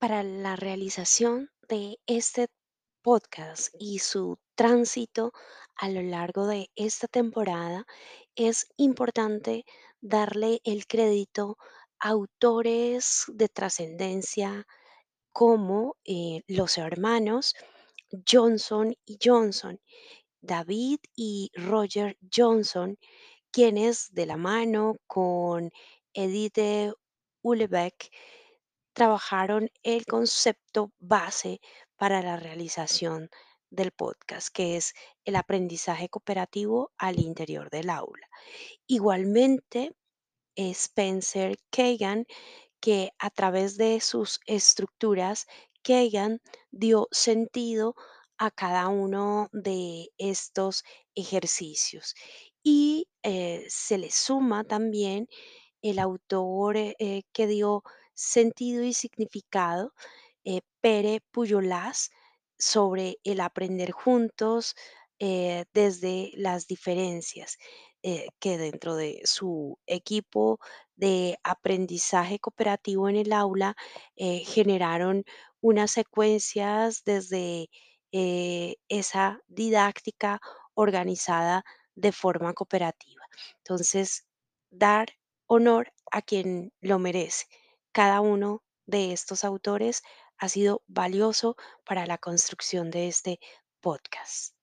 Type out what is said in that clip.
Para la realización de este podcast y su tránsito a lo largo de esta temporada, es importante darle el crédito a autores de trascendencia como eh, los hermanos Johnson y Johnson, David y Roger Johnson, quienes de la mano con Edith Ulebeck trabajaron el concepto base para la realización del podcast, que es el aprendizaje cooperativo al interior del aula. Igualmente, Spencer Kagan, que a través de sus estructuras, Kagan dio sentido a cada uno de estos ejercicios. Y eh, se le suma también el autor eh, eh, que dio sentido y significado, eh, Pere Pujolás, sobre el aprender juntos eh, desde las diferencias, eh, que dentro de su equipo de aprendizaje cooperativo en el aula generaron unas secuencias desde esa didáctica organizada de forma cooperativa. Entonces, dar honor a quien lo merece. Cada uno de estos autores ha sido valioso para la construcción de este podcast.